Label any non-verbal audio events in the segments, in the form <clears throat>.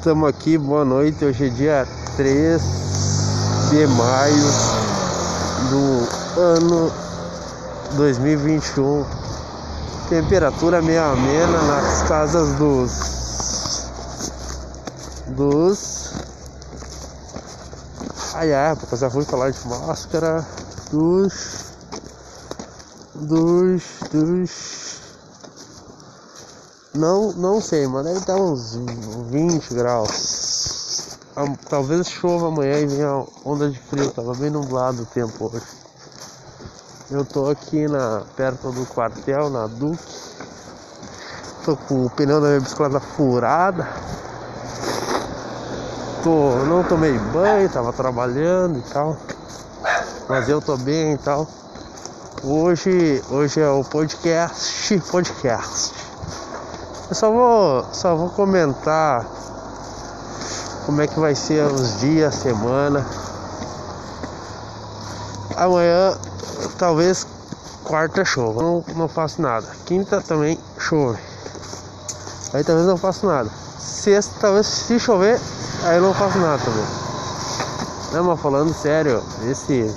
Estamos aqui, boa noite. Hoje é dia 3 de maio do ano 2021. Temperatura meio amena nas casas dos. Dos. Ai ai, porque já fui falar de máscara. Dos. Dos. Dos. Não, não sei, mas deve estar uns 20 graus. Talvez chova amanhã e venha onda de frio, tava bem nublado o tempo hoje. Eu tô aqui na, perto do quartel, na Duque. Tô com o pneu da minha bicicleta furada. Tô, não tomei banho, tava trabalhando e tal. Mas eu tô bem e tal. Hoje, hoje é o podcast, podcast. Eu só vou, só vou comentar como é que vai ser os dias, semana. Amanhã, talvez quarta chova, não, não faço nada. Quinta também chove. Aí talvez não faço nada. Sexta, talvez se chover, aí não faço nada também. Não, mas falando sério, esse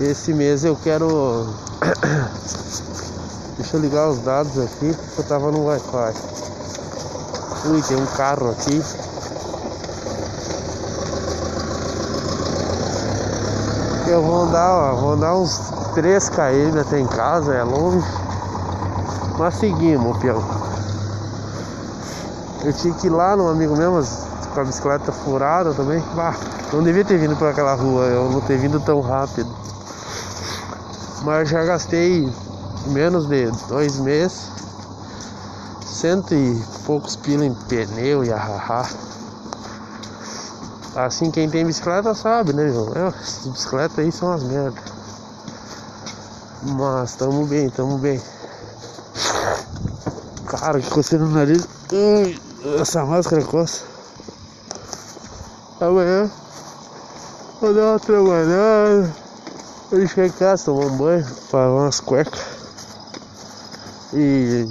esse mês eu quero <clears throat> Deixa eu ligar os dados aqui, porque eu tava no Wi-Fi. Ui, tem um carro aqui. Eu vou andar, ó, vou andar uns 3 km até em casa, é longe. Mas seguimos, peão. Eu tinha que ir lá num amigo meu, com a bicicleta furada também. Bah, não devia ter vindo por aquela rua, eu não ter vindo tão rápido. Mas já gastei menos de dois meses, cento e poucos pila em pneu e ahahá. Assim quem tem bicicleta sabe, né, meu? É, bicicleta aí são as merdas. Mas tamo bem, tamo bem. Cara, que coceira no nariz. Essa máscara coça. Amanhã vou dar uma trabalhada. Vou casa, tomar um banho, fazer umas cuecas. E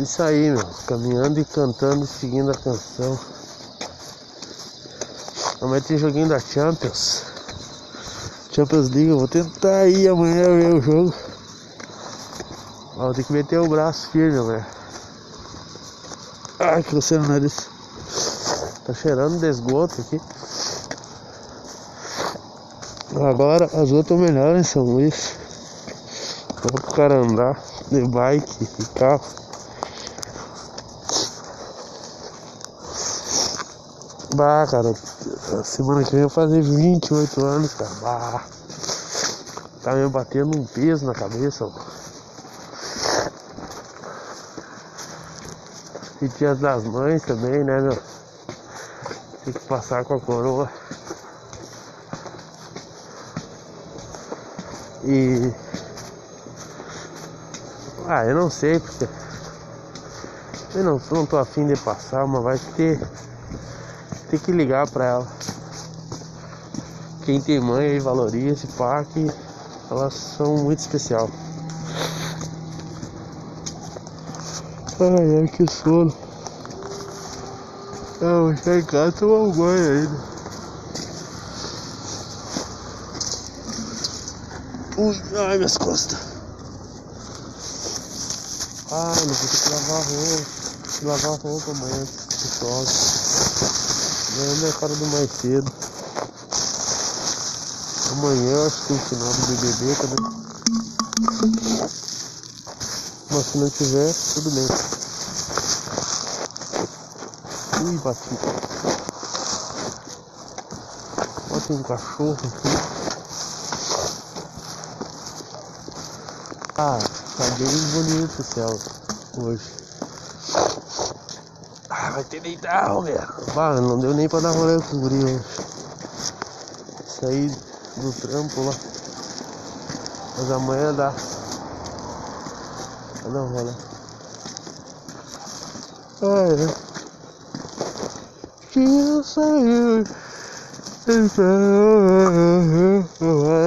isso aí, meu, caminhando e cantando e seguindo a canção. Amanhã tem joguinho da Champions. Champions League, eu vou tentar ir amanhã ver o jogo. Ó, vou ter que meter o braço firme, velho. Ai, que você no nariz. Tá cheirando de esgoto aqui. Agora as estão melhores em São Luís. Dá pro cara andar de bike e carro. Bah, cara, semana que vem eu vou fazer 28 anos, cara. Bah, tá me batendo um peso na cabeça, mano. E dia das mães também, né, meu? Tem que passar com a coroa. E ah, eu não sei porque. Eu não, não tô afim de passar, mas vai ter. Tem que ligar pra ela. Quem tem mãe aí valoriza esse parque. Elas são muito especial. Ai ai que sono. Eu vou chegar em casa tomar um banho ainda. Ui, ai minhas costas. Ah, não vou ter que lavar roupa. Lavar roupa amanhã que chove. Amanhã é mercado do mais cedo. Amanhã acho que tem final do BBB também. Mas se não tiver, tudo bem. Ui, bati. Ó, tem um cachorro aqui. Ah, Tá bem bonito o céu hoje. Ah, vai ter deitado, velho. Bah, não deu nem pra dar rolê com o guri hoje. Saí do trampo lá. Mas amanhã dá. Vai dar um rolê. Ai, é. Que saiu.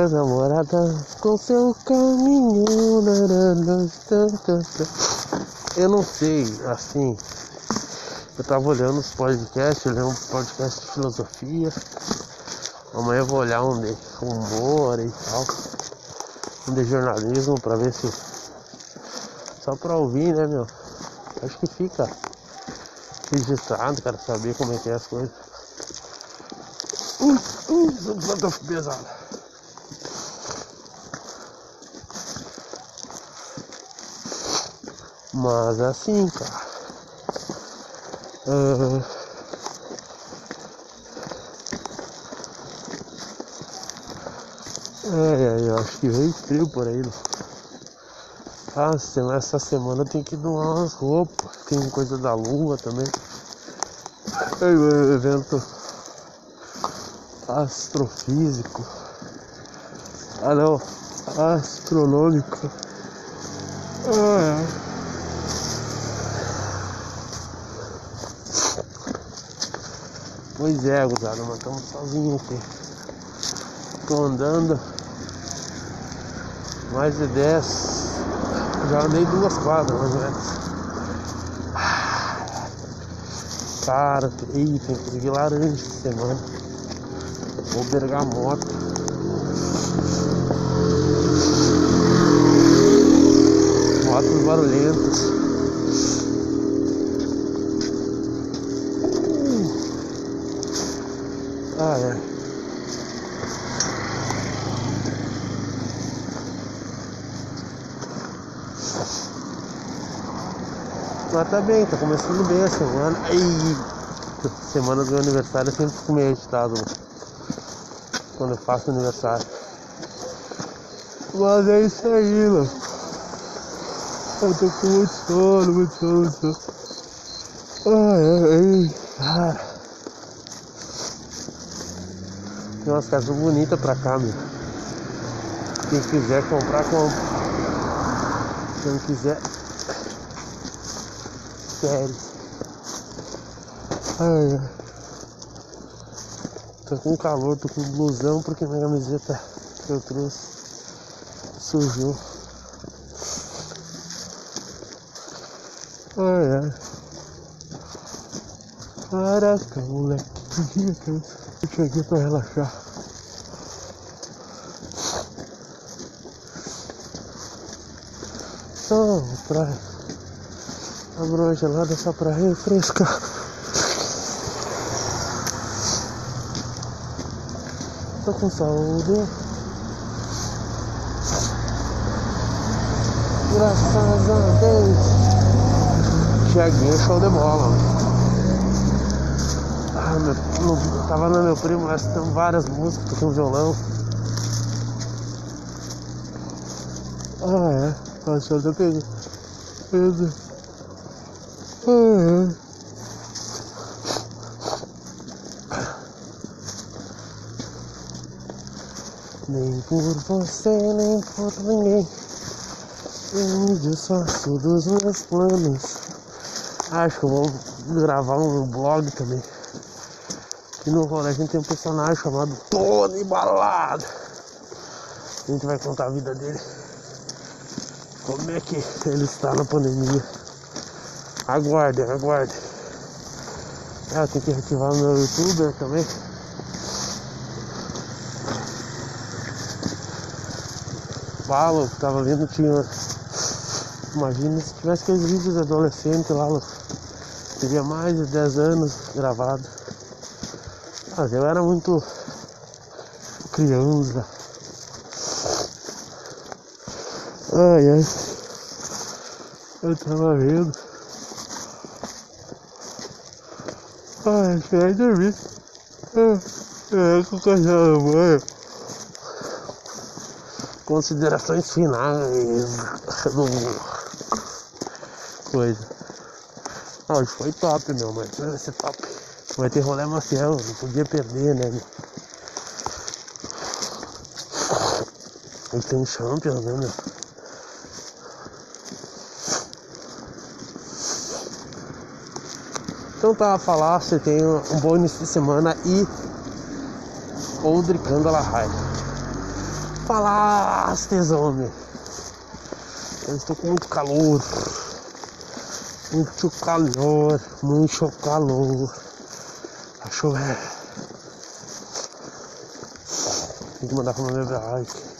Namorada com seu caminho. Eu não sei, assim. Eu tava olhando os podcasts, olhando um podcast de filosofia. Amanhã eu vou olhar um de humor e tal. Um de jornalismo pra ver se. Só pra ouvir, né, meu? Acho que fica registrado, quero saber como é que é as coisas. Uh, uh, tô pesado. Mas é assim, cara. Uh, é, eu acho que veio frio por aí. Né? Ah, essa semana tem que doar umas roupas. Tem coisa da lua também. É o evento astrofísico. Ah não, astronômico. Ah, é. Pois é, gozada, mas estamos sozinhos aqui. Tô andando mais de 10. Já andei duas quadras mais ou menos. Cara, ei, tem que conseguir laranja essa semana. Ou bergamota. Motos barulhentas. Ah, é. Mas tá bem, tá começando bem a semana. Aí, semana do meu aniversário eu sempre fico meio agitado quando eu faço aniversário. Mas é isso aí, mano. Eu tô com muito sono, muito sono, muito sono. Ai, ai, cara. Tem umas casas bonitas pra cá, meu. Quem quiser comprar, compra. Quem não quiser, sério. Ai, ai. Tô com calor, tô com blusão porque minha camiseta que eu trouxe sujou. Ai, ai. Caraca, moleque. Eu cheguei pra relaxar. Só pra abrir uma gelada só pra refrescar. Tô com saúde. Graças a Deus. Tiaguinho show de bola. Ah, meu, no, tava no meu primo, mas tem várias músicas, tocando violão. Ah, é. Nossa, eu tô pegando. Ah, é. Nem por você, nem por ninguém. Eu me desfaço dos meus planos. Acho que eu vou gravar um blog também. E no rolê a gente tem um personagem chamado Tony Balada. A gente vai contar a vida dele. Como é que ele está na pandemia. Aguarde, aguarde. Ah, tem que ativar meu youtuber também. Falo, tava vendo tinha. Imagina se tivesse aqueles vídeos de adolescente lá, teria mais de 10 anos gravado. Mas eu era muito criança. Ai ai. Eu tava vendo. Ai, acho que vai dormir. É, é com o cachorro banho. Considerações finais do coisa. Ah, hoje foi top, meu, mas vai ser top. Vai ter rolê Maciel, não podia perder, né? Ele tem Champions, né, meu? Então tá, a falar, você tem um bom início de semana e Oldricando a la Falastes, homem. Eu estou com muito calor. Muito calor, muito calor. Tá chovendo. Tem que mandar pra minha like.